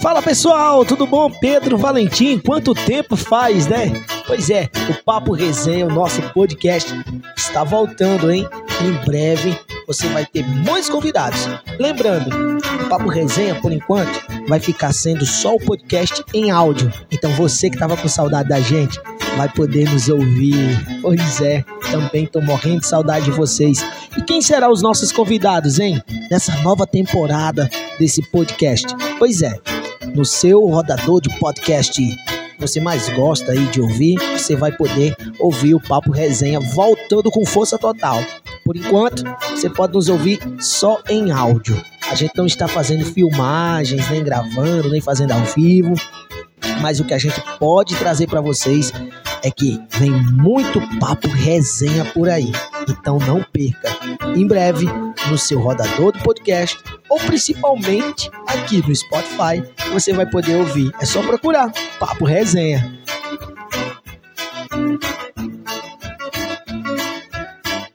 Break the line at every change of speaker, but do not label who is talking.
Fala pessoal, tudo bom? Pedro Valentim, quanto tempo faz, né? Pois é, o Papo Resenha, o nosso podcast, está voltando, hein? Em breve você vai ter muitos convidados. Lembrando, o Papo Resenha, por enquanto, vai ficar sendo só o podcast em áudio. Então você que estava com saudade da gente, vai poder nos ouvir. Pois é, também estou morrendo de saudade de vocês. E quem serão os nossos convidados, hein? Nessa nova temporada desse podcast? Pois é, no seu rodador de podcast você mais gosta aí de ouvir, você vai poder ouvir o Papo Resenha voltando com força total. Por enquanto, você pode nos ouvir só em áudio. A gente não está fazendo filmagens, nem gravando, nem fazendo ao vivo, mas o que a gente pode trazer para vocês é que vem muito papo resenha por aí. Então não perca. Em breve, no seu rodador do podcast, ou principalmente aqui no Spotify, você vai poder ouvir. É só procurar Papo Resenha.